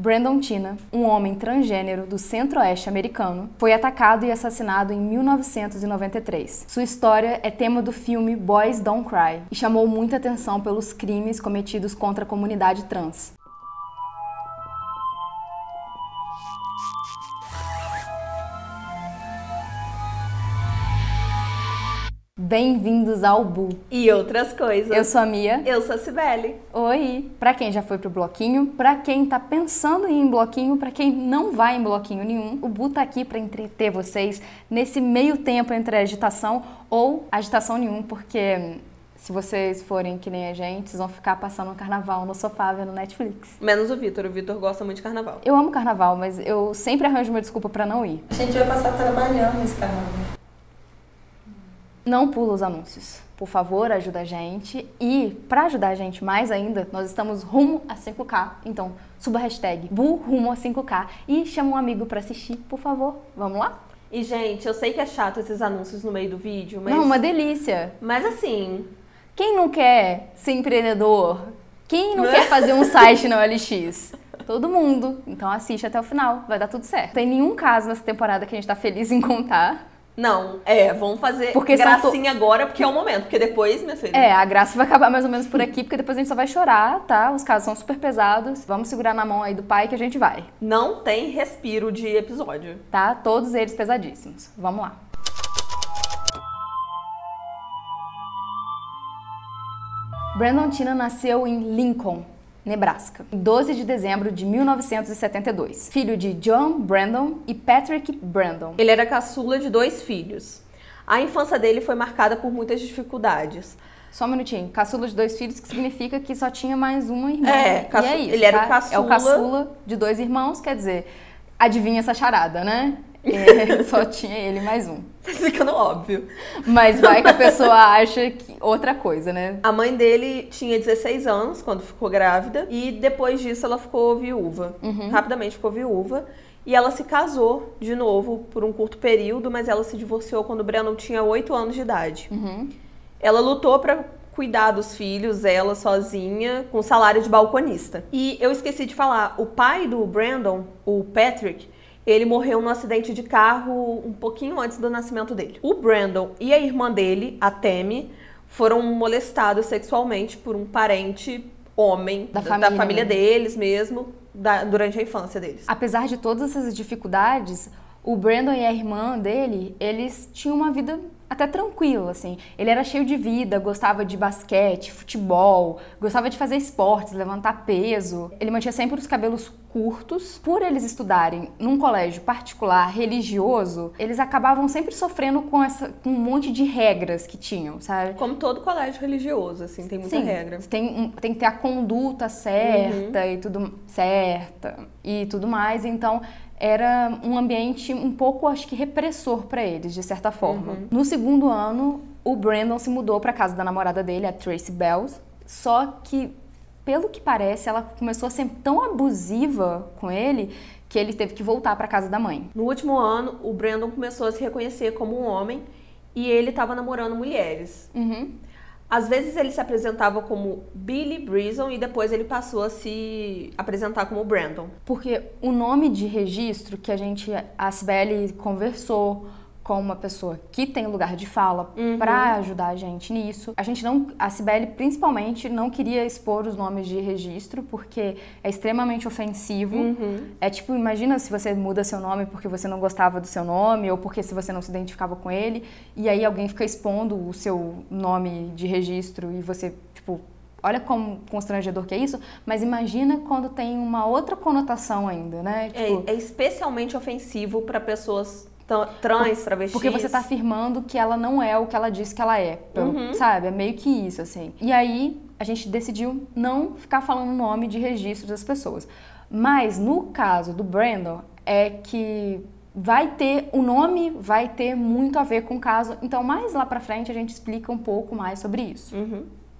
Brandon Tina, um homem transgênero do centro-oeste americano, foi atacado e assassinado em 1993. Sua história é tema do filme Boys Don't Cry e chamou muita atenção pelos crimes cometidos contra a comunidade trans. Bem-vindos ao Bu. E outras coisas. Eu sou a Mia. Eu sou a Cibele. Oi. Pra quem já foi pro bloquinho, pra quem tá pensando em ir em bloquinho, pra quem não vai em bloquinho nenhum, o Bu tá aqui pra entreter vocês nesse meio tempo entre a agitação ou agitação nenhum, porque se vocês forem que nem a gente, vocês vão ficar passando um carnaval no sofá vendo Netflix. Menos o Vitor. O Vitor gosta muito de carnaval. Eu amo carnaval, mas eu sempre arranjo uma desculpa pra não ir. A gente vai passar trabalhando nesse carnaval. Não pula os anúncios. Por favor, ajuda a gente. E para ajudar a gente mais ainda, nós estamos rumo a 5K. Então, suba a hashtag Bu rumo a 5K e chama um amigo para assistir, por favor. Vamos lá? E, gente, eu sei que é chato esses anúncios no meio do vídeo, mas. Não, uma delícia. Mas assim. Quem não quer ser empreendedor? Quem não quer fazer um site na OLX? Todo mundo. Então assiste até o final, vai dar tudo certo. Tem nenhum caso nessa temporada que a gente tá feliz em contar. Não, é, vamos fazer Porque gracinha agora, porque é o momento. Porque depois, minha filha. É, a graça vai acabar mais ou menos por aqui, porque depois a gente só vai chorar, tá? Os casos são super pesados. Vamos segurar na mão aí do pai que a gente vai, Não tem respiro de episódio. tá? Todos eles pesadíssimos. Vamos lá. Brandon Tina nasceu em Lincoln, Nebraska, em 12 de dezembro de 1972. Filho de John Brandon e Patrick Brandon. Ele era caçula de dois filhos. A infância dele foi marcada por muitas dificuldades. Só um minutinho. Caçula de dois filhos, que significa que só tinha mais uma irmã. É, E é isso, ele era tá? o caçula. É o caçula de dois irmãos, quer dizer, adivinha essa charada, né? É, só tinha ele mais um. Tá ficando óbvio. Mas vai que a pessoa acha que outra coisa, né? A mãe dele tinha 16 anos quando ficou grávida e depois disso ela ficou viúva. Rapidamente ficou viúva. E ela se casou de novo por um curto período, mas ela se divorciou quando o Brandon tinha 8 anos de idade. Ela lutou pra cuidar dos filhos, ela sozinha, com salário de balconista. E eu esqueci de falar, o pai do Brandon, o Patrick, ele morreu num acidente de carro um pouquinho antes do nascimento dele. O Brandon e a irmã dele, a Tammy, foram molestados sexualmente por um parente homem Da da, família, da família né? deles mesmo, da- durante a infância deles. Apesar de todas essas dificuldades, o Brandon e a irmã dele, eles tinham uma vida até tranquila, assim. Ele era cheio de vida, gostava de basquete, futebol, gostava de fazer esportes, levantar peso. Ele mantinha sempre os cabelos curtos. Por eles estudarem num colégio particular religioso, eles acabavam sempre sofrendo com, essa, com um monte de regras que tinham, sabe? Como todo colégio religioso, assim, tem muita Sim, regra. Tem, tem que ter a conduta certa e tudo certa e tudo mais. Então era um ambiente um pouco, acho que repressor para eles, de certa forma. No segundo ano, o Brandon se mudou para casa da namorada dele, a Tracy Bells. Só que, pelo que parece, ela começou a ser tão abusiva com ele que ele teve que voltar para casa da mãe. No último ano, o Brandon começou a se reconhecer como um homem e ele estava namorando mulheres. Uhum. Às vezes ele se apresentava como Billy Brison e depois ele passou a se apresentar como Brandon. Porque o nome de registro que a gente, a Sibeli conversou com uma pessoa que tem lugar de fala pra ajudar a gente nisso. A gente não, a Sibeli principalmente não queria expor os nomes de registro porque é extremamente ofensivo. É tipo, imagina se você muda seu nome porque você não gostava do seu nome ou porque se você não se identificava com ele e aí alguém fica expondo o seu nome de registro e você, tipo, Olha como constrangedor que é isso, mas imagina quando tem uma outra conotação ainda, né? Tipo, É, é especialmente ofensivo para pessoas trans, travestis. porque você tá afirmando que ela não é o que ela disse que ela é, pelo- sabe? É meio que isso, assim. E aí a gente decidiu não ficar falando o nome de registro das pessoas. Mas no caso do Brandon, é que vai ter, o nome vai ter muito a ver com o caso. Então mais lá pra frente a gente explica um pouco mais sobre isso.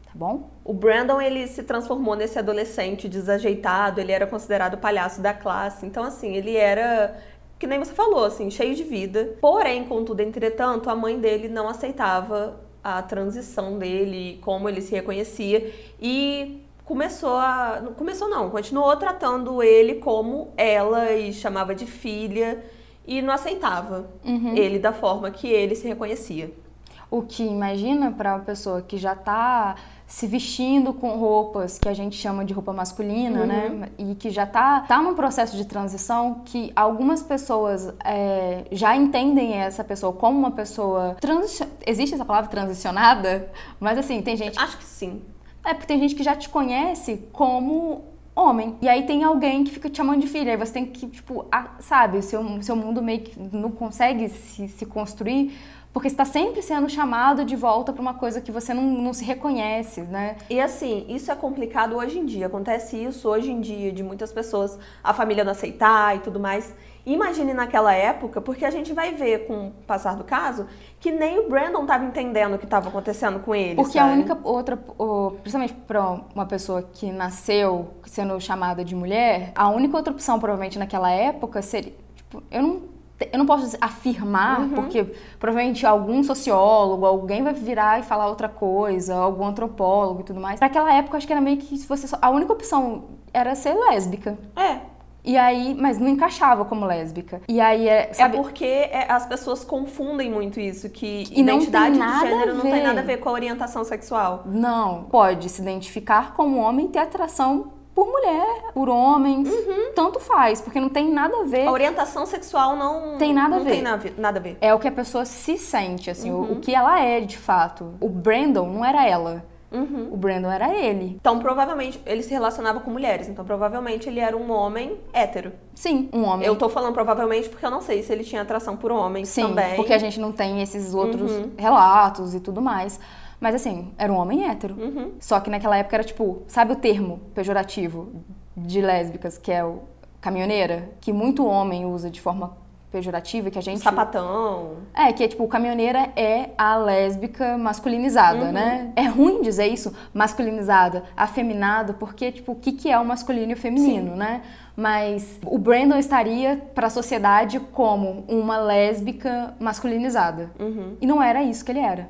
Tá bom? O Brandon, ele se transformou nesse adolescente desajeitado, ele era considerado o palhaço da classe. Então, assim, ele era, que nem você falou, assim, cheio de vida. Porém, contudo, entretanto, a mãe dele não aceitava a transição dele, como ele se reconhecia. E começou a. Começou não, continuou tratando ele como ela e chamava de filha e não aceitava Uhum. ele da forma que ele se reconhecia. O que imagina para uma pessoa que já tá se vestindo com roupas que a gente chama de roupa masculina, né? E que já tá, tá num processo de transição que algumas pessoas é, já entendem essa pessoa como uma pessoa. Transi Existe essa palavra transicionada? Mas assim, tem gente. Acho que sim. É porque tem gente que já te conhece como homem. E aí tem alguém que fica te chamando de filha. Aí você tem que, tipo, a- sabe, o seu, seu mundo meio que não consegue se, se construir. Porque você está sempre sendo chamado de volta para uma coisa que você não, não se reconhece, né? E assim, isso é complicado hoje em dia. Acontece isso hoje em dia, de muitas pessoas, a família não aceitar e tudo mais. Imagine naquela época, porque a gente vai ver com o passar do caso que nem o Brandon estava entendendo o que estava acontecendo com ele. Porque a sabe? única outra, principalmente para uma pessoa que nasceu sendo chamada de mulher, a única outra opção provavelmente naquela época seria, tipo, eu não eu não posso afirmar, Uhum. porque provavelmente algum sociólogo, alguém vai virar e falar outra coisa, algum antropólogo e tudo mais. Pra aquela época, acho que era meio que se você só- a única opção era ser lésbica. É. E aí, mas não encaixava como lésbica. E aí, é, sabe, É porque é, as pessoas confundem muito isso, que E identidade de gênero não tem nada a ver com a orientação sexual. Não, pode se identificar como homem e ter atração por mulher, por homens, Uhum. tanto faz, porque não tem nada a ver. A orientação sexual não Tem nada a não ver. Tem nada, a ver. É o que a pessoa se sente, assim, Uhum. o, o que ela é de fato. O Brandon não era ela, Uhum. o Brandon era ele. Então, provavelmente, ele se relacionava com mulheres. Então, provavelmente, ele era um homem hétero. Sim, um homem. Eu tô falando provavelmente porque eu não sei se ele tinha atração por homens Sim, também. porque a gente não tem esses outros Uhum. relatos e tudo mais. Mas assim, era um homem hétero. Uhum. Só que naquela época era tipo, sabe o termo pejorativo de lésbicas, que é o caminhoneira? Que muito homem usa de forma pejorativa e que a gente. Sapatão. É, que é tipo, caminhoneira é a lésbica masculinizada, Uhum. né? É ruim dizer isso, masculinizada, afeminado, porque, tipo, o que, que é o masculino e o feminino, né? Mas o Brandon estaria para a sociedade como uma lésbica masculinizada. Uhum. E não era isso que ele era.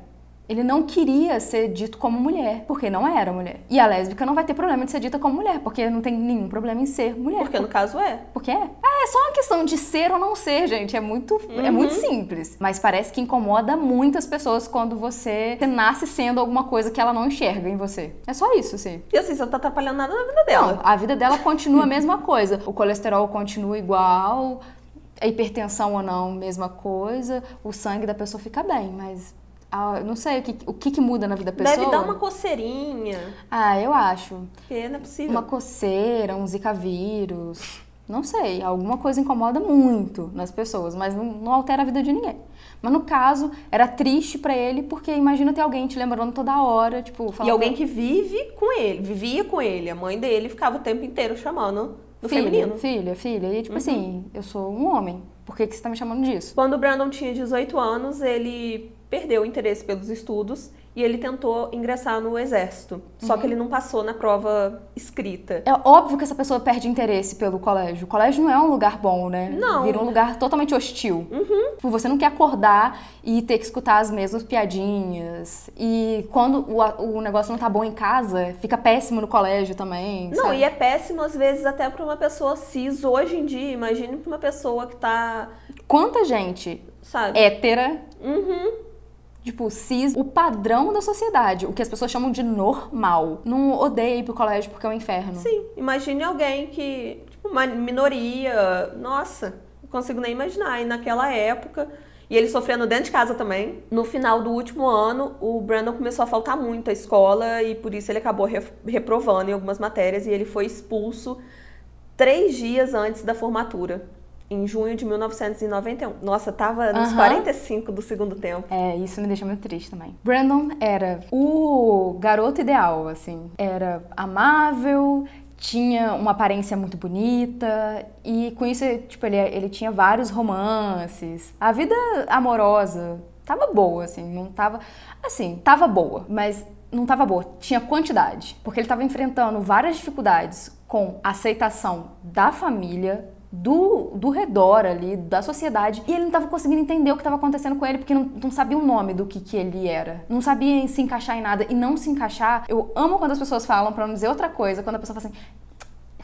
Ele não queria ser dito como mulher, porque não era mulher. E a lésbica não vai ter problema de ser dita como mulher, porque não tem nenhum problema em ser mulher. Porque no caso é. Porque é. Ah, é só uma questão de ser ou não ser, gente. É muito, é Uhum. muito simples. Mas parece que incomoda muitas pessoas quando você, você nasce sendo alguma coisa que ela não enxerga em você. É só isso, assim. E assim, você não tá atrapalhando nada na vida dela. Não, a vida dela continua a mesma coisa. O colesterol continua igual, a hipertensão ou não, mesma coisa. O sangue da pessoa fica bem, mas. Ah, não sei o que, o que, que muda na vida da pessoa. Deve dar uma coceirinha. Ah, eu acho. Porque não é possível. Uma coceira, um zika vírus. Não sei, alguma coisa incomoda muito nas pessoas, mas não, não altera a vida de ninguém. Mas no caso, era triste pra ele, porque imagina ter alguém te lembrando toda hora, tipo, E falando alguém que vive com ele, vivia com ele. A mãe dele ficava o tempo inteiro chamando do filha, feminino. Uhum. filha, filha. E tipo assim, eu sou um homem, por que, que você tá me chamando disso? Quando o Brandon tinha 18 anos, ele perdeu o interesse pelos estudos e ele tentou ingressar no exército. Só Uhum. que ele não passou na prova escrita. É óbvio que essa pessoa perde interesse pelo colégio. O colégio não é um lugar bom, né? Não. Uhum. Vira um lugar totalmente hostil. Tipo, Você não quer acordar e ter que escutar as mesmas piadinhas. E quando o, o negócio não tá bom em casa, fica péssimo no colégio também. Não, sabe? e é péssimo às vezes até pra uma pessoa cis hoje em dia. Imagine pra uma pessoa que tá, Quanta gente sabe? hétera, Uhum. Tipo, cis, o padrão da sociedade, o que as pessoas chamam de normal. Não odeia ir pro colégio porque é um inferno. Sim, imagine alguém que, tipo, uma minoria, nossa, não consigo nem imaginar. E naquela época, e ele sofrendo dentro de casa também, no final do último ano, o Brandon começou a faltar muito à escola e por isso ele acabou re- reprovando em algumas matérias e ele foi expulso três dias antes da formatura. Em junho de 1991. Nossa, tava nos Aham. 45 do segundo tempo. É, isso me deixa muito triste também. Brandon era o garoto ideal, assim. Era amável, tinha uma aparência muito bonita e com isso, tipo, ele, ele tinha vários romances. A vida amorosa tava boa, assim, não tava... Assim, tava boa, mas não tava boa. Tinha quantidade, porque ele tava enfrentando várias dificuldades com a aceitação da família, do, do redor ali, da sociedade, e ele não estava conseguindo entender o que estava acontecendo com ele, porque não, não sabia o nome do que, que ele era. Não sabia se encaixar em nada. E não se encaixar, eu amo quando as pessoas falam, para não dizer outra coisa, quando a pessoa fala assim,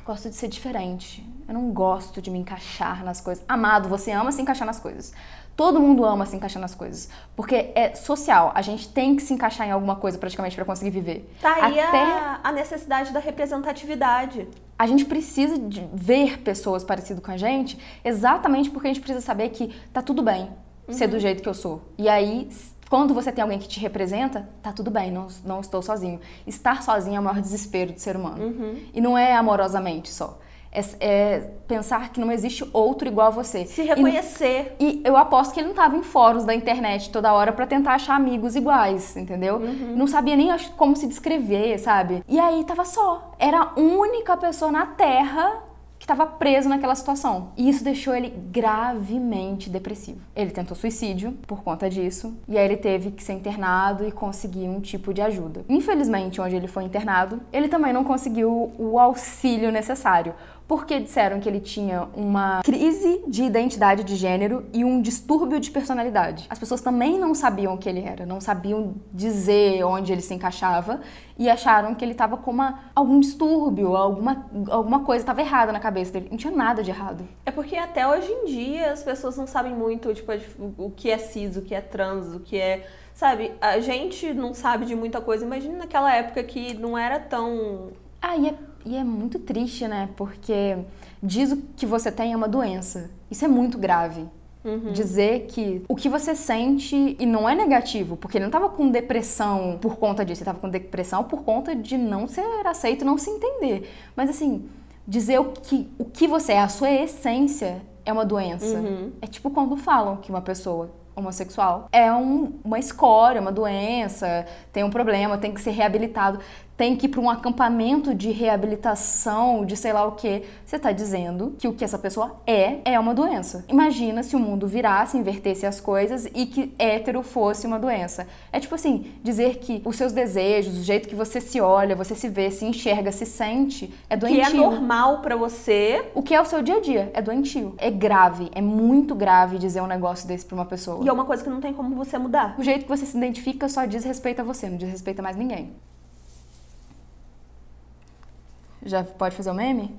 gosto de ser diferente. Eu não gosto de me encaixar nas coisas. Amado, você ama se encaixar nas coisas. Todo mundo ama se encaixar nas coisas. Porque é social. A gente tem que se encaixar em alguma coisa praticamente para conseguir viver. Tá aí Até... a, a necessidade da representatividade. A gente precisa de ver pessoas parecidas com a gente exatamente porque a gente precisa saber que tá tudo bem uhum. ser do jeito que eu sou. E aí, quando você tem alguém que te representa, tá tudo bem, não, não estou sozinho. Estar sozinho é o maior desespero do ser humano. Uhum. E não é amorosamente só é, é, pensar que não existe outro igual a você. Se reconhecer. E, e eu aposto que ele não estava em fóruns da internet toda hora para tentar achar amigos iguais, entendeu? Uhum. Não sabia nem como se descrever, sabe? E aí tava só. Era a única pessoa na Terra que estava preso naquela situação. E isso deixou ele gravemente depressivo. Ele tentou suicídio por conta disso, e aí ele teve que ser internado e conseguir um tipo de ajuda. Infelizmente, onde ele foi internado, ele também não conseguiu o auxílio necessário porque disseram que ele tinha uma crise de identidade de gênero e um distúrbio de personalidade. As pessoas também não sabiam o que ele era, não sabiam dizer onde ele se encaixava e acharam que ele estava com uma, algum distúrbio, alguma, alguma coisa estava errada na cabeça dele. Não tinha nada de errado. É porque até hoje em dia as pessoas não sabem muito tipo, o que é cis, o que é trans, o que é sabe, a gente não sabe de muita coisa. Imagina naquela época que não era tão. Ah, e é e é muito triste, né? Porque diz o que você tem é uma doença. Isso é muito grave. Uhum. Dizer que o que você sente, e não é negativo, porque ele não estava com depressão por conta disso, ele estava com depressão por conta de não ser aceito, não se entender. Mas assim, dizer o que, o que você é, a sua essência, é uma doença. Uhum. É tipo quando falam que uma pessoa homossexual é um, uma escória, uma doença, tem um problema, tem que ser reabilitado tem que ir para um acampamento de reabilitação, de sei lá o que, você está dizendo que o que essa pessoa é é uma doença. Imagina se o mundo virasse, invertesse as coisas e que hétero fosse uma doença. É tipo assim, dizer que os seus desejos, o jeito que você se olha, você se vê, se enxerga, se sente, é doentio. Que é normal para você. O que é o seu dia a dia, é doentio. É grave, é muito grave dizer um negócio desse para uma pessoa. E é uma coisa que não tem como você mudar. O jeito que você se identifica só diz respeito a você, não diz respeito a mais ninguém. Já pode fazer o meme?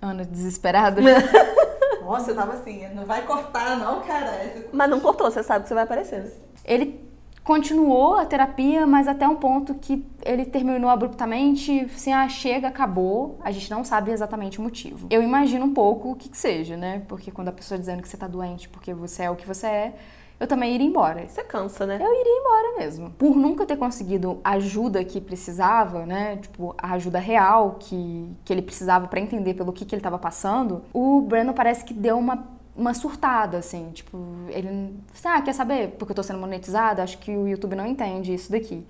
Ana desesperada. Nossa, eu tava assim, não vai cortar não, cara. Mas não cortou, você sabe que você vai aparecer. Ele continuou a terapia, mas até um ponto que ele terminou abruptamente, assim, ah, chega, acabou, a gente não sabe exatamente o motivo. Eu imagino um pouco o que, que seja, né? Porque quando a pessoa dizendo que você tá doente porque você é o que você é, eu também iria embora. Você cansa, né? Eu iria embora mesmo. Por nunca ter conseguido a ajuda que precisava, né? Tipo, a ajuda real que, que ele precisava para entender pelo que, que ele estava passando, o Brandon parece que deu uma uma surtada, assim, tipo, ele, ah, quer saber porque eu tô sendo monetizada? Acho que o YouTube não entende isso daqui.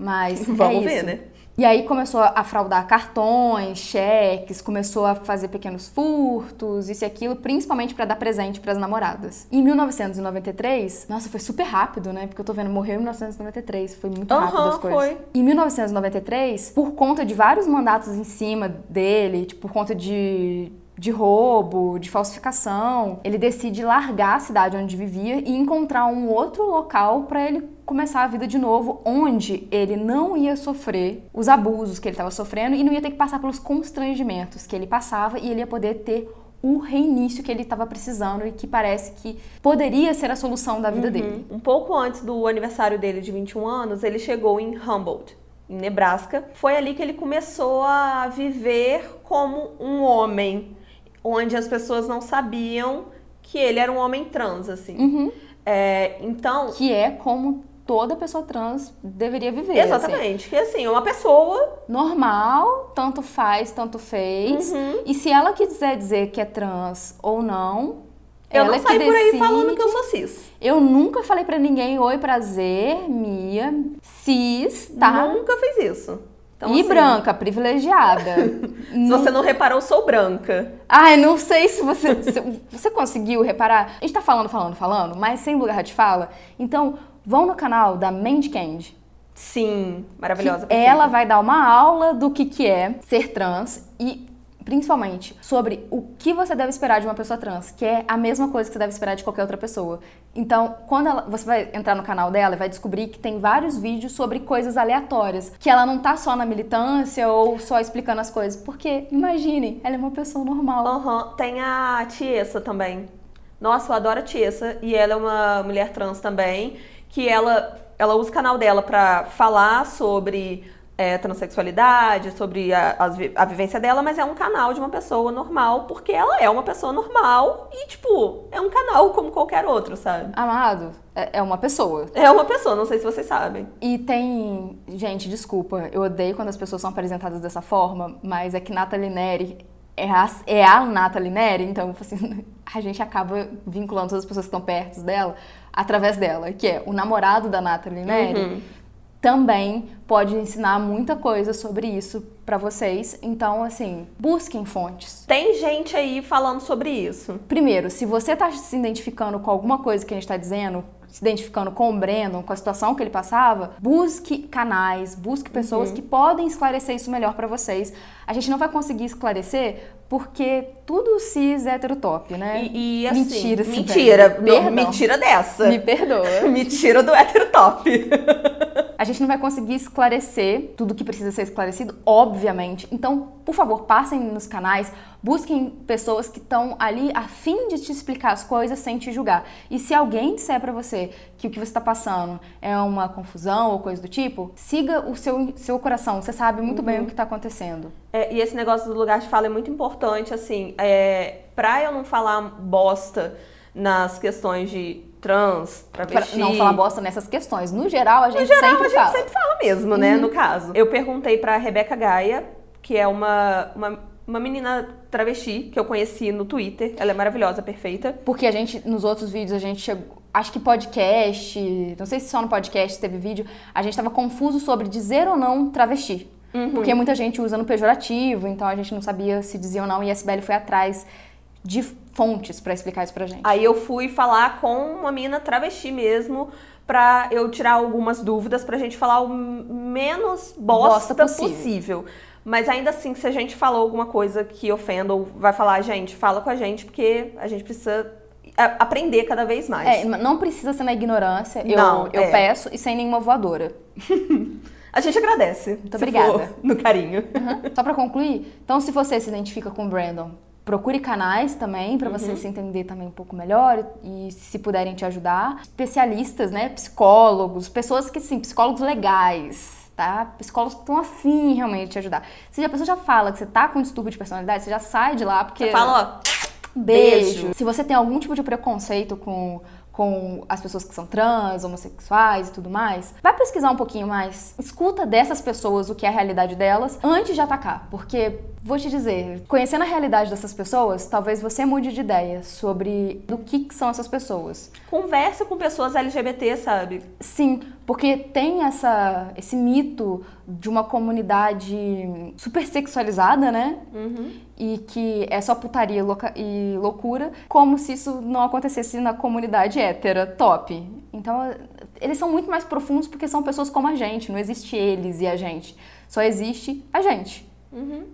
Mas Vamos é ver, né? E aí começou a fraudar cartões, cheques, começou a fazer pequenos furtos, isso e aquilo, principalmente para dar presente para as namoradas. Em 1993, nossa, foi super rápido, né? Porque eu tô vendo, morreu em 1993, foi muito rápido uhum, as coisas. Foi. Em 1993, por conta de vários mandatos em cima dele, tipo, por conta de de roubo, de falsificação. Ele decide largar a cidade onde vivia e encontrar um outro local para ele começar a vida de novo, onde ele não ia sofrer os abusos que ele estava sofrendo e não ia ter que passar pelos constrangimentos que ele passava e ele ia poder ter o reinício que ele estava precisando e que parece que poderia ser a solução da vida uhum. dele. Um pouco antes do aniversário dele de 21 anos, ele chegou em Humboldt, em Nebraska. Foi ali que ele começou a viver como um homem onde as pessoas não sabiam que ele era um homem trans, assim. Uhum. É, então. Que é como toda pessoa trans deveria viver. Assim. Exatamente. Assim. Que assim, uma pessoa. Normal, tanto faz, tanto fez. Uhum. E se ela quiser dizer que é trans ou não. Eu ela não saio por aí falando que eu sou cis. Eu nunca falei para ninguém, oi, prazer, Mia, cis, tá? Nunca fiz isso. Então, e assim, branca, privilegiada. se você não reparou, sou branca. Ai, não sei se você, se você conseguiu reparar. A gente tá falando, falando, falando, mas sem lugar de fala. Então, vão no canal da Mandy Candy. Sim, maravilhosa. Ela vai dar uma aula do que, que é ser trans e principalmente, sobre o que você deve esperar de uma pessoa trans, que é a mesma coisa que você deve esperar de qualquer outra pessoa. Então, quando ela, você vai entrar no canal dela e vai descobrir que tem vários vídeos sobre coisas aleatórias, que ela não tá só na militância ou só explicando as coisas, porque imagine, ela é uma pessoa normal. Aham, tem a Tiesa também. Nossa, eu adoro a Tiesa e ela é uma mulher trans também, que ela ela usa o canal dela pra falar sobre é, transexualidade, sobre a, a, a vivência dela, mas é um canal de uma pessoa normal, porque ela é uma pessoa normal e, tipo, é um canal como qualquer outro, sabe? Amado, é é uma pessoa. É uma pessoa, não sei se vocês sabem. E tem. Gente, desculpa, eu odeio quando as pessoas são apresentadas dessa forma, mas é que Nathalie Neri é a, é a Nathalie Neri, então assim, a gente acaba vinculando todas as pessoas que estão perto dela através dela, que é o namorado da Nathalie Neri. Uhum. Também pode ensinar muita coisa sobre isso pra vocês. Então, assim, busquem fontes. Tem gente aí falando sobre isso. Primeiro, se você tá se identificando com alguma coisa que a gente tá dizendo, se identificando com o Brandon, com a situação que ele passava, busque canais, busque pessoas que podem esclarecer isso melhor pra vocês. A gente não vai conseguir esclarecer porque tudo cis é heterotop, né? E, e, assim, mentira, mentira, Me mentira dessa. Me perdoa. Me tira do heterotop. A gente não vai conseguir esclarecer tudo que precisa ser esclarecido, obviamente. Então, por favor, passem nos canais, busquem pessoas que estão ali a fim de te explicar as coisas sem te julgar. E se alguém disser pra você que o que você está passando é uma confusão ou coisa do tipo, siga o seu, seu coração. Você sabe muito bem o que está acontecendo. É, e esse negócio do lugar de fala é muito importante, assim, é, pra eu não falar bosta nas questões de trans, Pra travesti... não falar bosta nessas questões. No geral, a gente No geral, sempre a gente fala. sempre fala mesmo, né, no caso. Eu perguntei pra Rebeca Gaia, que é uma, uma, uma menina travesti que eu conheci no Twitter. Ela é maravilhosa, perfeita. Porque a gente, nos outros vídeos, a gente chegou. Acho que podcast, não sei se só no podcast teve vídeo, a gente tava confuso sobre dizer ou não travesti. Porque muita gente usa no pejorativo, então a gente não sabia se dizia ou não, e a SBL foi atrás de fontes pra explicar isso pra gente. Aí eu fui falar com uma mina travesti mesmo, pra eu tirar algumas dúvidas, pra gente falar o menos bosta, Bosta possível. possível. Mas ainda assim, se a gente falou alguma coisa que ofenda ou vai falar, gente, fala com a gente, porque a gente precisa aprender cada vez mais. É, não precisa ser na ignorância, eu, Não, eu é. peço, e sem nenhuma voadora. A gente agradece. Muito obrigada. no carinho. Só pra concluir, então se você se identifica com o Brandon, procure canais também pra Uhum. você se entender também um pouco melhor e se puderem te ajudar, especialistas, né, psicólogos, pessoas que sim, psicólogos legais, tá? Psicólogos que estão afim realmente de te ajudar. Se a pessoa já fala que você tá com distúrbio de personalidade, você já sai de lá porque Você fala, ó, Beijo. Beijo. Se você tem algum tipo de preconceito com, com as pessoas que são trans, homossexuais e tudo mais, vai pesquisar um pouquinho mais. Escuta dessas pessoas o que é a realidade delas antes de atacar. Porque, vou te dizer, conhecendo a realidade dessas pessoas, talvez você mude de ideia sobre do que, que são essas pessoas. conversa com pessoas LGBT, sabe? Sim, porque tem essa, esse mito de uma comunidade super sexualizada, né? E que é só putaria louca- e loucura, como se isso não acontecesse na comunidade hétera top. Então, eles são muito mais profundos porque são pessoas como a gente, não existe eles e a gente. Só existe a gente.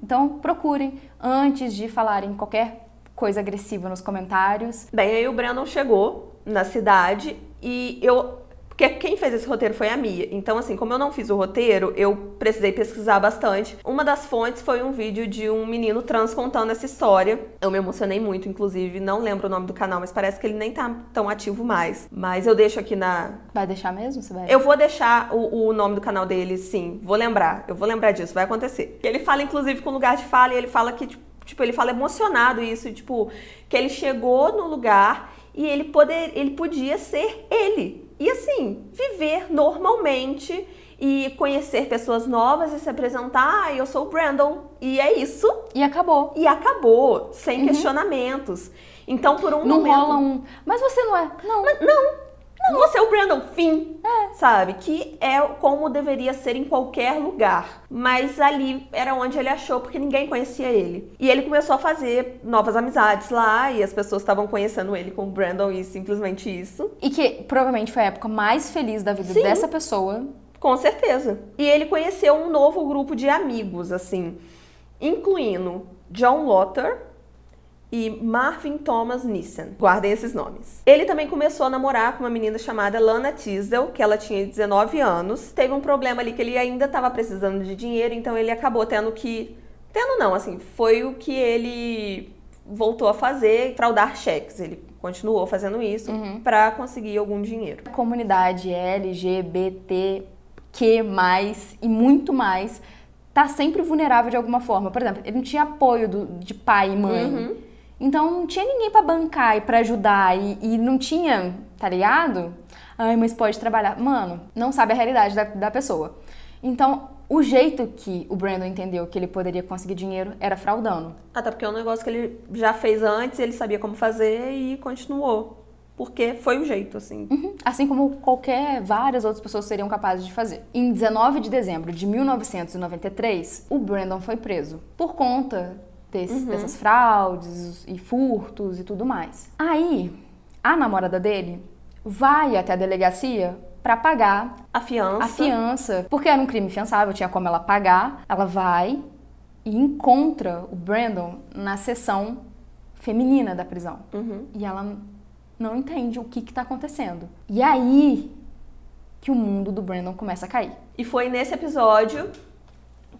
Então, procurem antes de falarem qualquer coisa agressiva nos comentários. Bem, aí o Brandon chegou na cidade e eu. Porque quem fez esse roteiro foi a Mia. Então, assim, como eu não fiz o roteiro, eu precisei pesquisar bastante. Uma das fontes foi um vídeo de um menino trans contando essa história. Eu me emocionei muito, inclusive. Não lembro o nome do canal, mas parece que ele nem tá tão ativo mais. Mas eu deixo aqui na, Vai deixar mesmo, Sibeli? eu vou deixar o, o nome do canal dele, sim. Vou lembrar. Eu vou lembrar disso, vai acontecer. Ele fala, inclusive, com lugar de fala, e ele fala que, tipo, tipo, ele fala emocionado isso, tipo, que ele chegou no lugar e ele, poder, ele podia ser ele. E assim, viver normalmente e conhecer pessoas novas e se apresentar, ah, eu sou o Brandon. E é isso. E acabou. E acabou, sem questionamentos. Então, por um Uhum. Não momento. rola um. Mas você não é. Não. Não. Você é o Brandon, fim. Sabe? Que é como deveria ser em qualquer lugar. Mas ali era onde ele achou, porque ninguém conhecia ele. E ele começou a fazer novas amizades lá, e as pessoas estavam conhecendo ele como Brandon, e simplesmente isso. E que provavelmente foi a época mais feliz da vida Sim. dessa pessoa. Com certeza. E ele conheceu um novo grupo de amigos, assim, incluindo John Lotter e Marvin Thomas Nissen. Guardem esses nomes. Ele também começou a namorar com uma menina chamada Lana Tisdale, que ela tinha 19 anos. Teve um problema ali que ele ainda estava precisando de dinheiro, então ele acabou tendo que. Tendo não, assim, foi o que ele voltou a fazer, fraudar cheques. Ele continuou fazendo isso uhum. para conseguir algum dinheiro. A comunidade LGBTQ+, e muito mais, tá sempre vulnerável de alguma forma. Por exemplo, ele não tinha apoio do, de pai e mãe. Uhum. Então não tinha ninguém para bancar e para ajudar e, e, não tinha, tá ligado? Ai, mas pode trabalhar. Mano, não sabe a realidade da, da pessoa. Então, o jeito que o Brandon entendeu que ele poderia conseguir dinheiro era fraudando. Até porque é um negócio que ele já fez antes, ele sabia como fazer e continuou. Porque foi o jeito, assim. Uhum. Assim como qualquer, várias outras pessoas seriam capazes de fazer. Em 19 de dezembro de 1993, o Brandon foi preso por conta desse, uhum. dessas fraudes e furtos e tudo mais. Aí, a namorada dele vai até a delegacia para pagar a fiança. A fiança, porque era um crime fiançável, tinha como ela pagar. Ela vai e encontra o Brandon na seção feminina da prisão. Uhum. E ela não entende o que está acontecendo. E aí que o mundo do Brandon começa a cair. E foi nesse episódio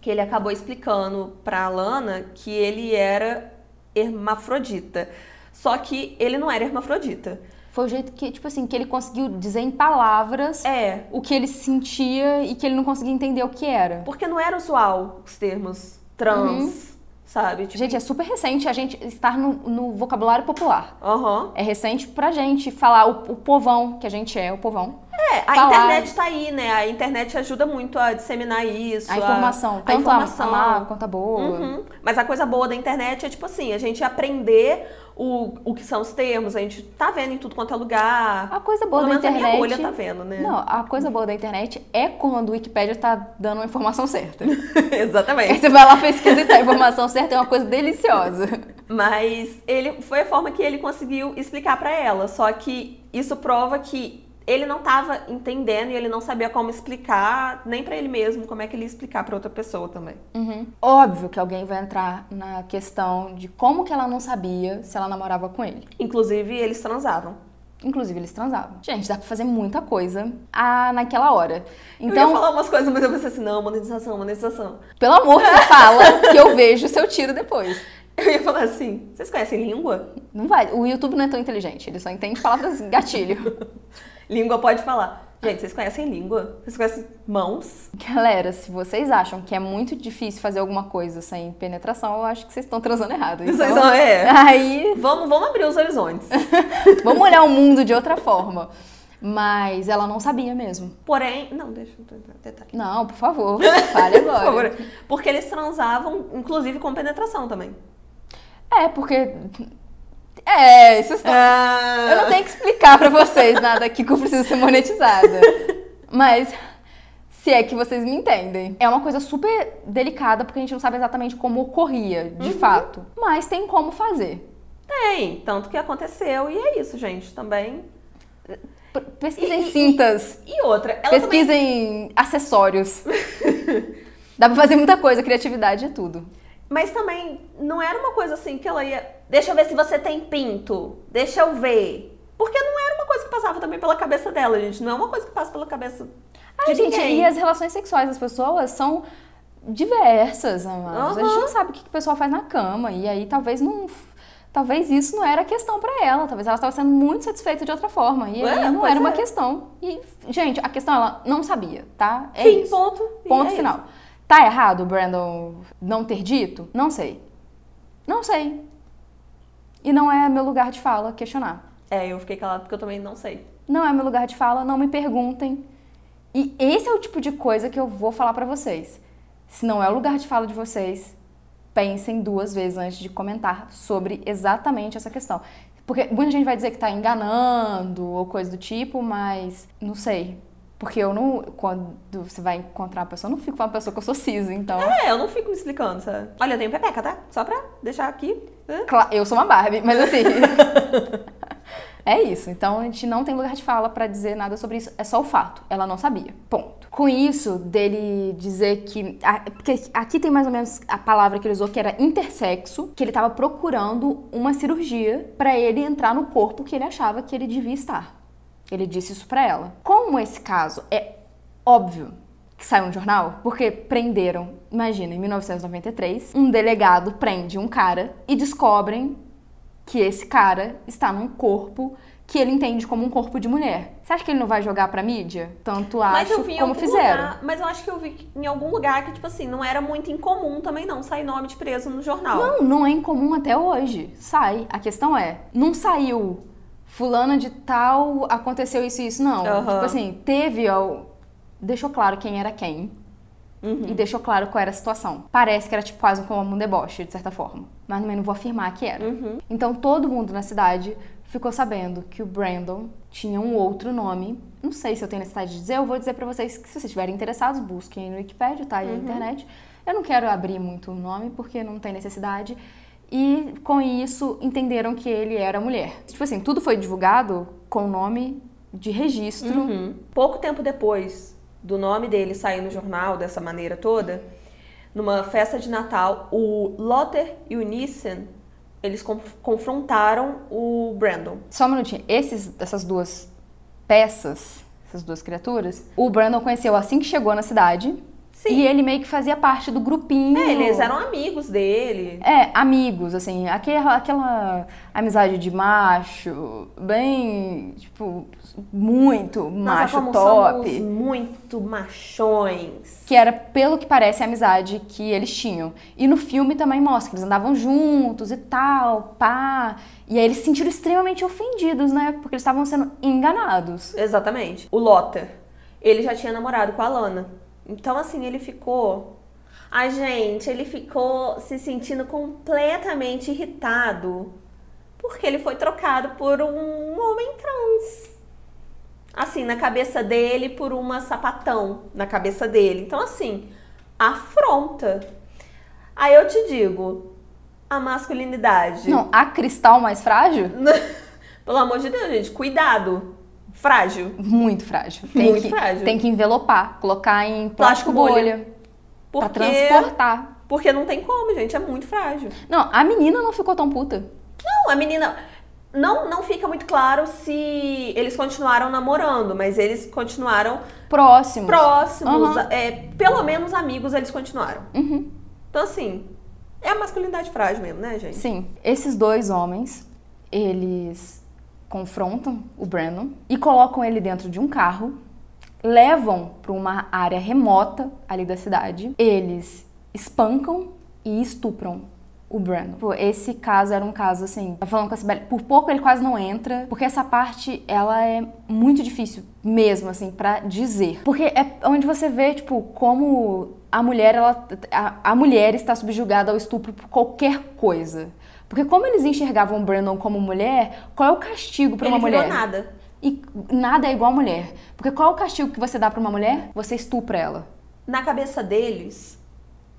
que ele acabou explicando para Lana que ele era hermafrodita. Só que ele não era hermafrodita. Foi o jeito que, tipo assim, que ele conseguiu dizer em palavras é. o que ele sentia e que ele não conseguia entender o que era. Porque não era usual os termos trans. Uhum sabe? Tipo... Gente, é super recente a gente estar no, no vocabulário popular. Uhum. É recente pra gente falar o, o povão que a gente é, o povão. É, a falar... internet tá aí, né? A internet ajuda muito a disseminar isso. A informação. A, tanto a informação. a má quanto a boa. Uhum. Mas a coisa boa da internet é, tipo assim, a gente aprender o, o que são os termos, a gente tá vendo em tudo quanto é lugar. A coisa boa da internet. A minha bolha tá vendo, né? Não, a coisa boa da internet é quando o Wikipedia tá dando uma informação certa. Exatamente. Aí você vai lá pesquisar a informação certa, é uma coisa deliciosa. Mas ele foi a forma que ele conseguiu explicar para ela. Só que isso prova que ele não estava entendendo e ele não sabia como explicar, nem para ele mesmo, como é que ele ia explicar para outra pessoa também. Uhum. Óbvio que alguém vai entrar na questão de como que ela não sabia se ela namorava com ele. Inclusive, eles transavam. Inclusive, eles transavam. Gente, dá pra fazer muita coisa naquela hora. Então, eu ia falar umas coisas, mas eu pensei assim, não, monetização, monetização. Pelo amor de fala que eu vejo seu tiro depois. Eu ia falar assim, vocês conhecem língua? Não vai. O YouTube não é tão inteligente, ele só entende palavras gatilho. língua pode falar. Gente, vocês conhecem língua? Vocês conhecem mãos? Galera, se vocês acham que é muito difícil fazer alguma coisa sem penetração, eu acho que vocês estão transando errado. Então, vocês não, é. Aí. Vamos, vamos abrir os horizontes. vamos olhar o mundo de outra forma. Mas ela não sabia mesmo. Porém, não, deixa eu detalhe. Não, por favor, fale agora. por favor. Porque eles transavam, inclusive, com penetração também. É, porque é, isso está... Ah. Eu não tenho que explicar para vocês nada aqui que eu preciso ser monetizada. Mas se é que vocês me entendem. É uma coisa super delicada porque a gente não sabe exatamente como ocorria, de uhum. fato. Mas tem como fazer. Tem, tanto que aconteceu e é isso, gente, também. Pesquisem e, cintas. E, e outra, Pesquisem também... acessórios. Dá pra fazer muita coisa, criatividade é tudo. Mas também não era uma coisa assim que ela ia. Deixa eu ver se você tem pinto. Deixa eu ver. Porque não era uma coisa que passava também pela cabeça dela, gente. Não é uma coisa que passa pela cabeça. Ah, gente, ninguém. e as relações sexuais das pessoas são diversas, amados. Uhum. A gente não sabe o que o pessoal faz na cama. E aí talvez não. Talvez isso não era questão para ela. Talvez ela estava sendo muito satisfeita de outra forma. E aí não era uma é. questão. E, gente, a questão ela não sabia, tá? É Sim, isso. ponto. Ponto é final. Isso. Tá errado o Brandon não ter dito? Não sei. Não sei. E não é meu lugar de fala questionar. É, eu fiquei calado porque eu também não sei. Não é meu lugar de fala, não me perguntem. E esse é o tipo de coisa que eu vou falar para vocês. Se não é o lugar de fala de vocês, pensem duas vezes antes de comentar sobre exatamente essa questão. Porque muita gente vai dizer que tá enganando ou coisa do tipo, mas não sei. Porque eu não, quando você vai encontrar uma pessoa, eu não fico com uma pessoa que eu sou cis, então. É, eu não fico me explicando, sabe? Olha, eu tenho pepeca, tá? Só pra deixar aqui. Claro, eu sou uma Barbie, mas assim. É isso. Então a gente não tem lugar de fala pra dizer nada sobre isso. É só o fato. Ela não sabia. Ponto. Com isso, dele dizer que. a- Porque aqui tem mais ou menos a palavra que ele usou, que era intersexo, que ele tava procurando uma cirurgia pra ele entrar no corpo que ele achava que ele devia estar. Ele disse isso pra ela. Como esse caso é óbvio que saiu no jornal, porque prenderam, imagina, em 1993, um delegado prende um cara e descobrem que esse cara está num corpo que ele entende como um corpo de mulher. Você acha que ele não vai jogar pra mídia? Tanto Mas acho eu vi como fizeram. lugar- mas eu acho que eu vi em algum lugar que, tipo assim, não era muito incomum também não sair nome de preso no jornal. Não, não é incomum até hoje. Sai. A questão é, não saiu fulana de tal, aconteceu isso e isso, não. Aham. Tipo assim, teve, ó, deixou claro quem era quem. Uhum. E deixou claro qual era a situação. Parece que era tipo quase como um deboche, de certa forma. Mas também não vou afirmar que era. Uhum. Então todo mundo na cidade ficou sabendo que o Brandon tinha um outro nome. Não sei se eu tenho necessidade de dizer, eu vou dizer pra vocês que se vocês estiverem interessados, busquem no Wikipedia, tá aí na internet. Eu não quero abrir muito o nome porque não tem necessidade. E com isso entenderam que ele era mulher. Tipo assim, tudo foi divulgado com o nome de registro. Uhum. Pouco tempo depois do nome dele sair no jornal dessa maneira toda, numa festa de Natal, o Lotter e o Nissen, eles conf- confrontaram o Brandon. Só um minutinho. Esses, essas duas peças, essas duas criaturas, o Brandon conheceu assim que chegou na cidade. Sim. E ele meio que fazia parte do grupinho. É, eles eram amigos dele. É, amigos, assim, aquela, aquela amizade de macho, bem, tipo, muito Nossa, macho top. muito machões. Que era, pelo que parece, a amizade que eles tinham. E no filme também mostra que eles andavam juntos e tal, pá. E aí eles se sentiram extremamente ofendidos, né? Porque eles estavam sendo enganados. Exatamente. O Lotter, ele já tinha namorado com a Lana. Então, assim, ele ficou. Ai, gente, ele ficou se sentindo completamente irritado porque ele foi trocado por um homem trans. Assim, na cabeça dele, por uma sapatão na cabeça dele. Então, assim, afronta. Aí eu te digo, a masculinidade. Não, a cristal mais frágil? Pelo amor de Deus, gente, cuidado. Frágil. Muito frágil. Tem Muito que, frágil. Tem que envelopar, colocar em plástico Plástico bolha. bolha. Porque, Pra transportar. porque não tem como, gente. É muito frágil. Não, a menina não ficou tão puta. Não, a menina. Não, não fica muito claro se eles continuaram namorando, mas eles continuaram Próximos. próximos. Aham. é, pelo menos amigos eles continuaram. Uhum. Então, assim, é a masculinidade frágil mesmo, né, gente? Sim. Esses dois homens, eles confrontam o Brandon e colocam ele dentro de um carro, levam para uma área remota ali da cidade. Eles espancam e estupram o Brandon. Pô, Esse caso era um caso assim, tá falando com a Sibeli, por pouco ele quase não entra, porque essa parte ela é muito difícil mesmo assim pra dizer. Porque é onde você vê, tipo, como a mulher ela a, a mulher está subjugada ao estupro por qualquer coisa. Porque como eles enxergavam o Brandon como mulher, qual é o castigo Ele uma mulher? nada. E nada é igual a mulher. Porque qual é o castigo que você dá pra uma mulher? Você estupra ela. Na cabeça deles,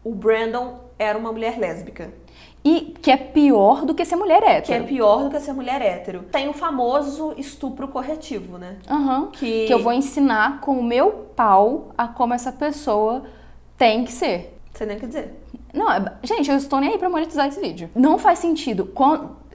o Brandon era uma mulher lésbica. E que é pior do que ser mulher Que é hétero. pior do que ser mulher hétero. Tem o famoso estupro corretivo, né? Aham. Que- que eu vou ensinar com o meu pau a como essa pessoa tem que ser. Você nem quer dizer. Não, é- gente, eu estou nem aí pra monetizar esse vídeo. Não faz sentido.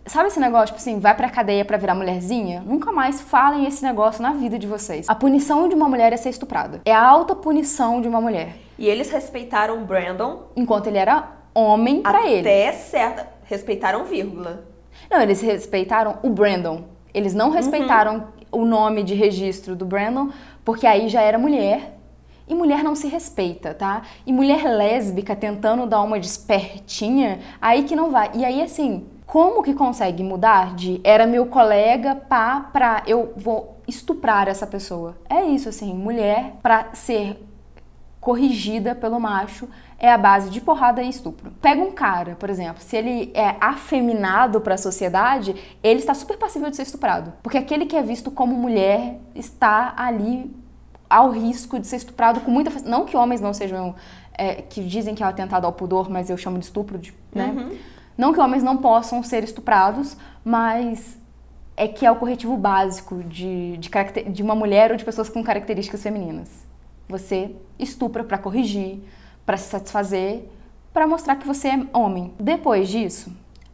Sabe esse negócio, tipo assim, vai pra cadeia pra virar mulherzinha? Nunca mais falem esse negócio na vida de vocês. A punição de uma mulher é ser estuprada. É a alta punição de uma mulher. E eles respeitaram o Brandon Enquanto ele era homem pra ele. até certa. Respeitaram vírgula. Não, eles respeitaram o Brandon. Eles não respeitaram o nome de registro do Brandon, porque aí já era mulher. E mulher não se respeita, tá? E mulher lésbica tentando dar uma despertinha, aí que não vai. E aí, assim, como que consegue mudar de era meu colega pá pra eu vou estuprar essa pessoa? É isso, assim, mulher pra ser corrigida pelo macho é a base de porrada e estupro. Pega um cara, por exemplo, se ele é afeminado para a sociedade, ele está super passível de ser estuprado, porque aquele que é visto como mulher está ali ao risco de ser estuprado com muita fa- não que homens não sejam é, que dizem que é um atentado ao pudor, mas eu chamo de estupro, de, né? Não que homens não possam ser estuprados, mas é que é o corretivo básico de, de, de uma mulher ou de pessoas com características femininas. Você estupra para corrigir, para se satisfazer, para mostrar que você é homem. Depois disso,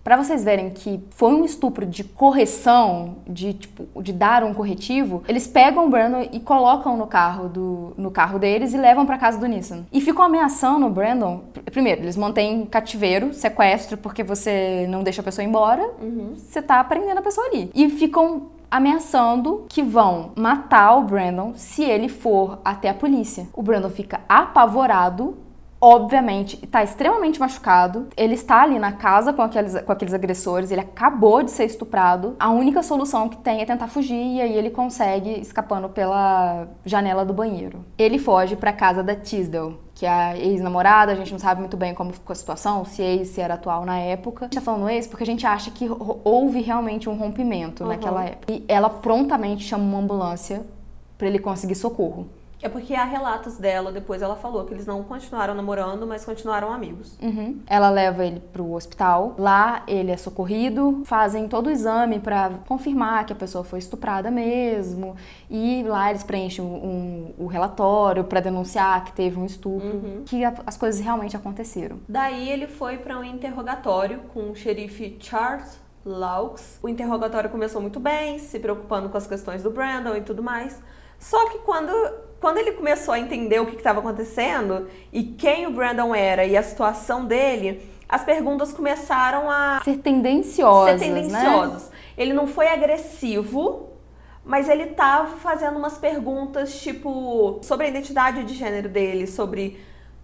para vocês verem que foi um estupro de correção, de tipo, de dar um corretivo, eles pegam o Brandon e colocam no carro do no carro deles e levam para casa do Nissan. E ficam ameaçando o Brandon. Primeiro, eles mantêm cativeiro, sequestro, porque você não deixa a pessoa embora. Uhum. Você tá prendendo a pessoa ali. E ficam ameaçando que vão matar o Brandon se ele for até a polícia. O Brandon fica apavorado obviamente, está extremamente machucado. Ele está ali na casa com aqueles, com aqueles agressores, ele acabou de ser estuprado. A única solução que tem é tentar fugir e aí ele consegue escapando pela janela do banheiro. Ele foge para casa da Tisdale, que é a ex-namorada, a gente não sabe muito bem como ficou a situação, se ex, se era atual na época. A gente tá falando ex porque a gente acha que houve realmente um rompimento uhum. naquela época. E ela prontamente chama uma ambulância para ele conseguir socorro. É porque há relatos dela, depois ela falou que eles não continuaram namorando, mas continuaram amigos. Uhum. Ela leva ele pro hospital. Lá ele é socorrido, fazem todo o exame para confirmar que a pessoa foi estuprada mesmo. E lá eles preenchem um, um, um relatório para denunciar que teve um estupro, uhum. que a, as coisas realmente aconteceram. Daí ele foi para um interrogatório com o xerife Charles Laux. O interrogatório começou muito bem, se preocupando com as questões do Brandon e tudo mais. Só que quando quando ele começou a entender o que estava acontecendo e quem o Brandon era e a situação dele, as perguntas começaram a ser tendenciosas. Ser tendenciosas. Né? Ele não foi agressivo, mas ele estava fazendo umas perguntas tipo sobre a identidade de gênero dele, sobre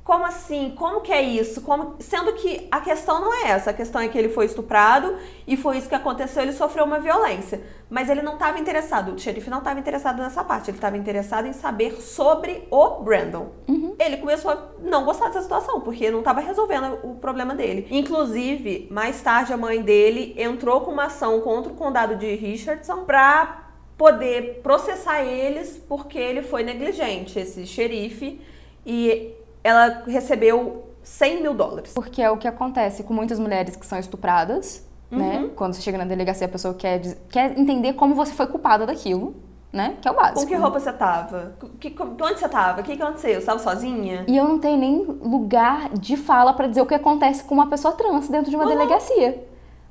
como assim? Como que é isso? Como... Sendo que a questão não é essa. A questão é que ele foi estuprado e foi isso que aconteceu. Ele sofreu uma violência. Mas ele não estava interessado. O xerife não estava interessado nessa parte. Ele estava interessado em saber sobre o Brandon. Uhum. Ele começou a não gostar dessa situação, porque não estava resolvendo o problema dele. Inclusive, mais tarde, a mãe dele entrou com uma ação contra o condado de Richardson para poder processar eles porque ele foi negligente, esse xerife. E ela recebeu 100 mil dólares. Porque é o que acontece com muitas mulheres que são estupradas, né? uhum. né? Quando você chega na delegacia, a pessoa quer, quer entender como você foi culpada daquilo. Né? Que é o básico. Com que roupa você tava? Que, onde você tava? O que, aconteceu? Você tava sozinha? E eu não tenho nem lugar de fala para dizer o que acontece com uma pessoa trans dentro de uma uhum. delegacia.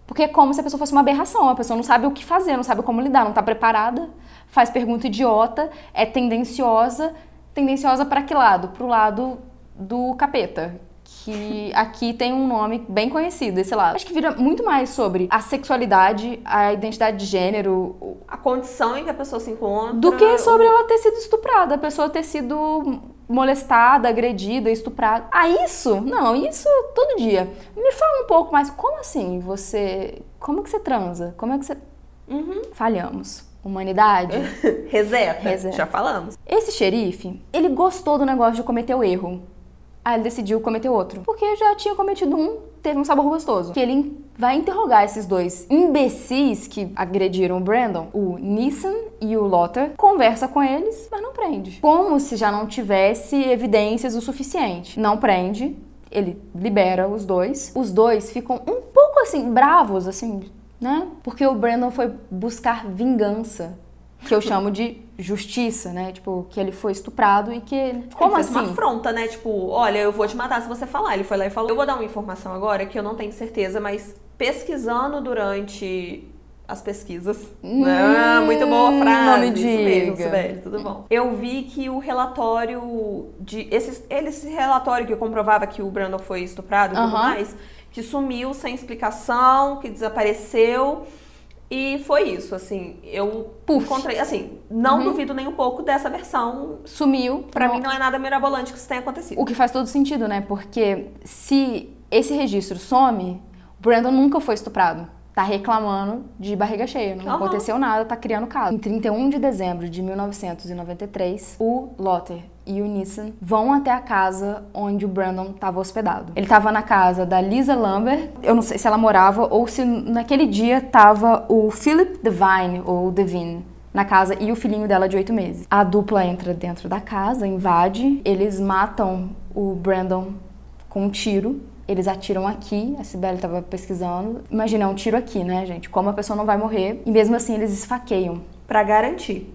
Porque é como se a pessoa fosse uma aberração. A pessoa não sabe o que fazer, não sabe como lidar, não tá preparada, faz pergunta idiota, é tendenciosa. Tendenciosa para que lado? Pro lado do capeta. Que aqui tem um nome bem conhecido, esse lado. Acho que vira muito mais sobre a sexualidade, a identidade de gênero, a condição em que a pessoa se encontra. Do que sobre ela ter sido estuprada, a pessoa ter sido molestada, agredida, estuprada. Ah, isso? Não, isso todo dia. Me fala um pouco mais, como assim você. Como que você transa? Como é que você. Uhum. Falhamos. Humanidade. Reseta. Reseta. Já falamos. Esse xerife, ele gostou do negócio de cometer o erro. Aí ele decidiu cometer outro. Porque já tinha cometido um, teve um sabor gostoso. Que ele vai interrogar esses dois imbecis que agrediram o Brandon, o Nissan e o Lothar, conversa com eles, mas não prende. Como se já não tivesse evidências o suficiente. Não prende, ele libera os dois. Os dois ficam um pouco assim, bravos, assim, né? Porque o Brandon foi buscar vingança que eu chamo de justiça, né? Tipo, que ele foi estuprado e que. Como ele fez assim? uma afronta, né? Tipo, olha, eu vou te matar se você falar. Ele foi lá e falou. Eu vou dar uma informação agora que eu não tenho certeza, mas pesquisando durante as pesquisas. Hum, ah, muito boa frase. Não me diga. Isso mesmo, tudo bom. Eu vi que o relatório de esse, esse relatório que comprovava que o Brandon foi estuprado e tudo mais, que sumiu sem explicação, que desapareceu. E foi isso, assim, eu Puf. encontrei, assim, não uhum. duvido nem um pouco dessa versão. Sumiu. Para mim não é nada mirabolante que isso tenha acontecido. O que faz todo sentido, né? Porque se esse registro some, Brandon nunca foi estuprado tá reclamando de barriga cheia. Não uhum. aconteceu nada, tá criando caso. Em 31 de dezembro de 1993, o Lotter e o Nissan vão até a casa onde o Brandon estava hospedado. Ele estava na casa da Lisa Lambert. Eu não sei se ela morava ou se naquele dia estava o Philip Devine ou Devine na casa e o filhinho dela de oito meses. A dupla entra dentro da casa, invade, eles matam o Brandon com um tiro eles atiram aqui, a Sibeli estava pesquisando. Imagina, é um tiro aqui, né, gente? Como a pessoa não vai morrer. E mesmo assim eles esfaqueiam. Pra garantir.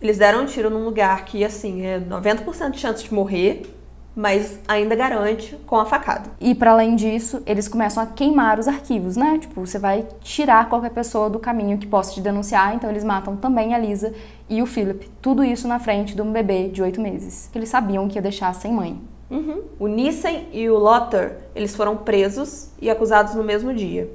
Eles deram um tiro num lugar que, assim, é 90% de chance de morrer, mas ainda garante com a facada. E para além disso, eles começam a queimar os arquivos, né? Tipo, você vai tirar qualquer pessoa do caminho que possa te denunciar, então eles matam também a Lisa e o Philip. Tudo isso na frente de um bebê de oito meses, que eles sabiam que ia deixar sem mãe. Uhum. O Nissen e o Lothar, eles foram presos e acusados no mesmo dia.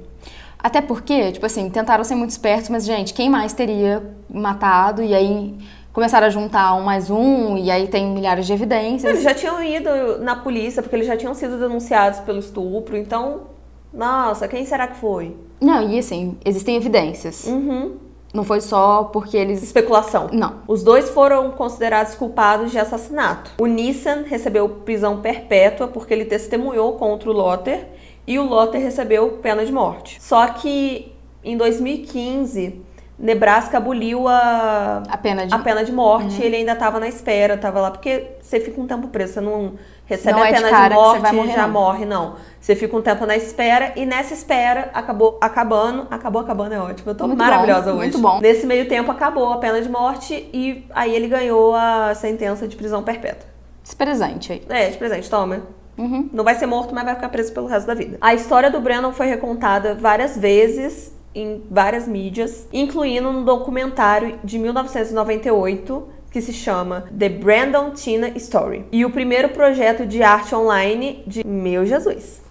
Até porque, tipo assim, tentaram ser muito espertos, mas, gente, quem mais teria matado? E aí começaram a juntar um mais um, e aí tem milhares de evidências. Eles já tinham ido na polícia, porque eles já tinham sido denunciados pelo estupro, então, nossa, quem será que foi? Não, e assim, existem evidências. Uhum. Não foi só porque eles. Especulação. Não. Os dois foram considerados culpados de assassinato. O Nissan recebeu prisão perpétua porque ele testemunhou contra o Lotter e o Lotter recebeu pena de morte. Só que em 2015 Nebraska aboliu a, A pena de- a pena de morte e ele ainda estava na espera, estava lá, porque você fica um tempo preso, você não recebe Não a é de pena de você morte e já não. morre, não. Você fica um tempo na espera e nessa espera acabou acabando, acabou acabando é ótimo, eu tô Muito maravilhosa bom, hoje. muito bom. Nesse meio tempo acabou a pena de morte e aí ele ganhou a sentença de prisão perpétua. Esse presente aí. É, de presente, toma. Uhum. Não vai ser morto, mas vai ficar preso pelo resto da vida. A história do Brandon foi recontada várias vezes em várias mídias, incluindo um documentário de 1998 que se chama The Brandon Tina Story. E o primeiro projeto de arte online de meu Jesus.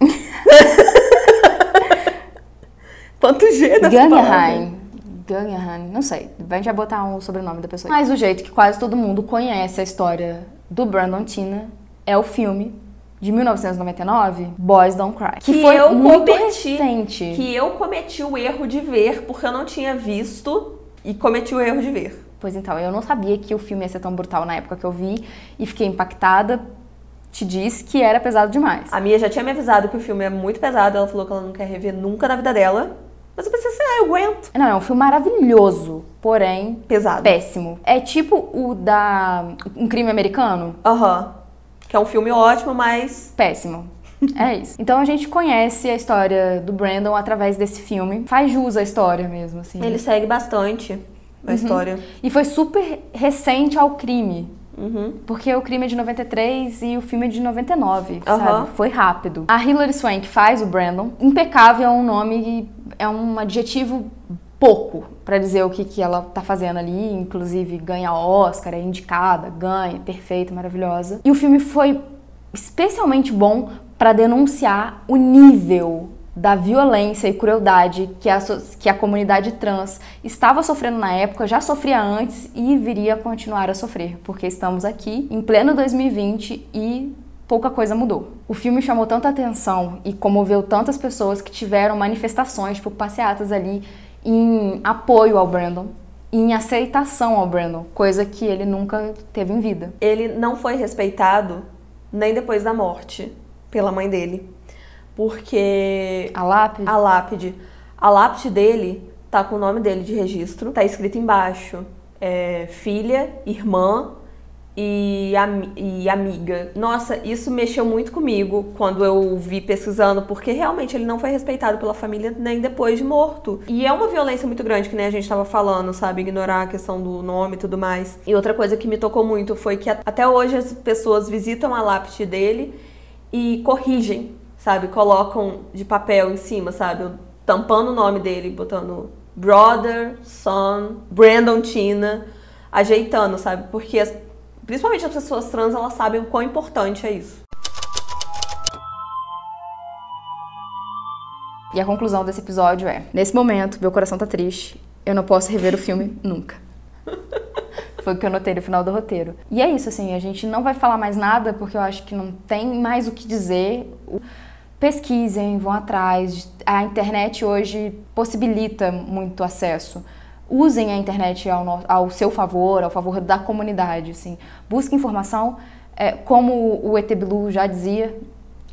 Quanto G nessa? Guggenheim. Guggenheim, não sei. Vai botar um sobrenome da pessoa. Mas o jeito que quase todo mundo conhece a história do Brandon Tina é o filme de 1999, Boys Don't Cry. Que, Que foi eu muito cometi- recente. Que eu cometi o erro de ver porque eu não tinha visto e cometi o erro de ver. Pois então, eu não sabia que o filme ia ser tão brutal na época que eu vi e fiquei impactada. Te disse que era pesado demais. A Mia já tinha me avisado que o filme é muito pesado, ela falou que ela não quer rever nunca na vida dela. Mas eu pensei assim, ah, eu aguento. Não, é um filme maravilhoso, porém Pesado. péssimo. É tipo o da Um Crime Americano? Aham. Que é um filme ótimo, mas Péssimo. É isso. Então a gente conhece a história do Brandon através desse filme. Faz jus à história mesmo, assim. ele segue bastante a história. E foi super recente ao crime. Uhum. Porque o crime é de 93 e o filme é de 99, Aham. sabe? Foi rápido. A Hilary Swank faz o Brandon. Impecável é um nome, é um adjetivo pouco pra dizer o que, que ela tá fazendo ali. Inclusive, ganha Oscar, é indicada, ganha, perfeita, maravilhosa. E o filme foi especialmente bom pra denunciar o nível da violência e crueldade que a, que a comunidade trans estava sofrendo na época, já sofria antes e viria a continuar a sofrer, porque estamos aqui em pleno 2020 e pouca coisa mudou. O filme chamou tanta atenção e comoveu tantas pessoas que tiveram manifestações, tipo passeatas ali em apoio ao Brandon, em aceitação ao Brandon, coisa que ele nunca teve em vida. Ele não foi respeitado nem depois da morte pela mãe dele. Porque A lápide a lápide, a lápide dele tá com o nome dele de registro, tá escrito embaixo, é, filha, irmã e, ami- e amiga. Nossa, isso mexeu muito comigo quando eu vi pesquisando, porque realmente ele não foi respeitado pela família nem depois de morto. E é uma violência muito grande, que nem a gente tava falando, sabe? Ignorar a questão do nome e tudo mais. E outra coisa que me tocou muito foi que até hoje as pessoas visitam a lápide dele e corrigem, sabe? Colocam de papel em cima, sabe? Tampando o nome dele, botando brother, son, Brandon Tina, ajeitando, sabe? Porque as- principalmente as pessoas trans, elas sabem o quão importante é isso. E a conclusão desse episódio é: nesse momento, meu coração tá triste, eu não posso rever o filme nunca. Foi o que eu notei no final do roteiro. E é isso, assim, a gente não vai falar mais nada porque eu acho que não tem mais o que dizer. Pesquisem, vão atrás. A internet hoje possibilita muito acesso. Usem a internet ao, no- ao seu favor, ao favor da comunidade, assim. Busque informação, é, como o ET Blue já dizia,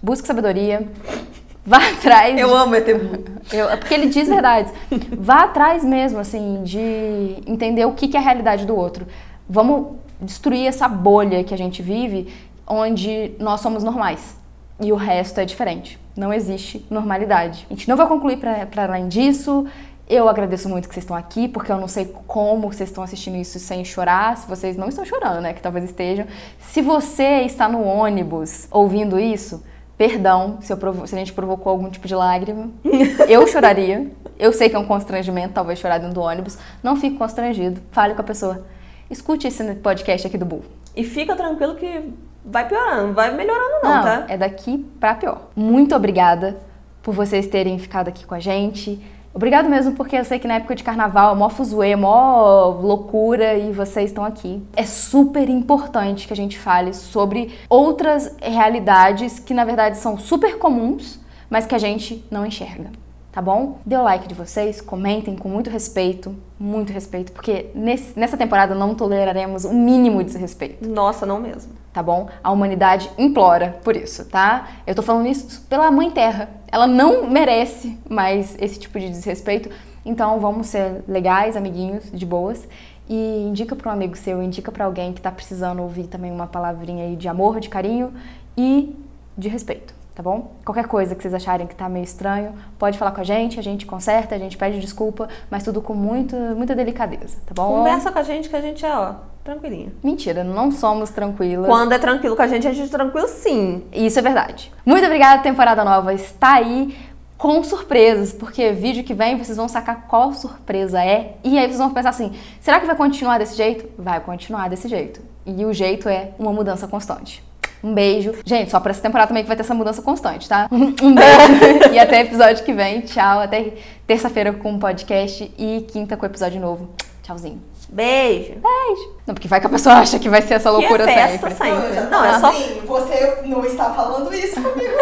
busque sabedoria, vá atrás. Eu amo ET Blue. Eu- é porque ele diz verdades. Vá atrás mesmo, assim, de entender o que, que é a realidade do outro. Vamos destruir essa bolha que a gente vive, onde nós somos normais. e o resto é diferente. Não existe normalidade. A gente não vai concluir para além disso. Eu agradeço muito que vocês estão aqui, porque eu não sei como vocês estão assistindo isso sem chorar. Se vocês não estão chorando, né? Que talvez estejam. Se você está no ônibus ouvindo isso, perdão se, provo se a gente provocou algum tipo de lágrima. eu choraria. Eu sei que é um constrangimento, talvez chorar dentro do ônibus. Não fique constrangido. Fale com a pessoa. Escute esse podcast aqui do Bull. E fica tranquilo que vai piorando, vai melhorando não, não tá? É daqui pra pior. Muito obrigada por vocês terem ficado aqui com a gente. Obrigado mesmo, porque eu sei que na época de carnaval é mó fuzuê, mó loucura e vocês estão aqui. É super importante que a gente fale sobre outras realidades que na verdade são super comuns, mas que a gente não enxerga tá bom? Dê o like de vocês, comentem com muito respeito, muito respeito, porque nesse, nessa temporada não toleraremos o mínimo de desrespeito. Nossa, não mesmo. Tá bom? A humanidade implora por isso, tá? Eu tô falando isso pela Mãe Terra. Ela não merece mais esse tipo de desrespeito. Então vamos ser legais, amiguinhos, de boas. E indica para um amigo seu, indica para alguém que tá precisando ouvir também uma palavrinha aí de amor, de carinho e de respeito tá bom? Qualquer coisa que vocês acharem que tá meio estranho, pode falar com a gente, a gente conserta, a gente pede desculpa, mas tudo com muito, muita delicadeza, tá bom? Conversa com a gente que a gente é, ó, tranquilinha. Mentira, não somos tranquilas. Quando é tranquilo com a gente, a gente é tranquilo sim. Isso é verdade. Muito obrigada, temporada nova está aí com surpresas, porque vídeo que vem vocês vão sacar qual surpresa é, e aí vocês vão pensar assim, será que vai continuar desse jeito? Vai continuar desse jeito. E o jeito é uma mudança constante. Um beijo. Gente, só pra essa temporada também que vai ter essa mudança constante, tá? Um beijo. e até episódio que vem. Tchau. Até terça-feira com o podcast e quinta com o episódio novo. Tchauzinho. Beijo. Beijo. Não, porque vai que a pessoa acha que vai ser essa loucura que é sempre. sempre. Não, não, é só. Assim, você não está falando isso comigo.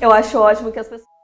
Eu acho ótimo que as pessoas.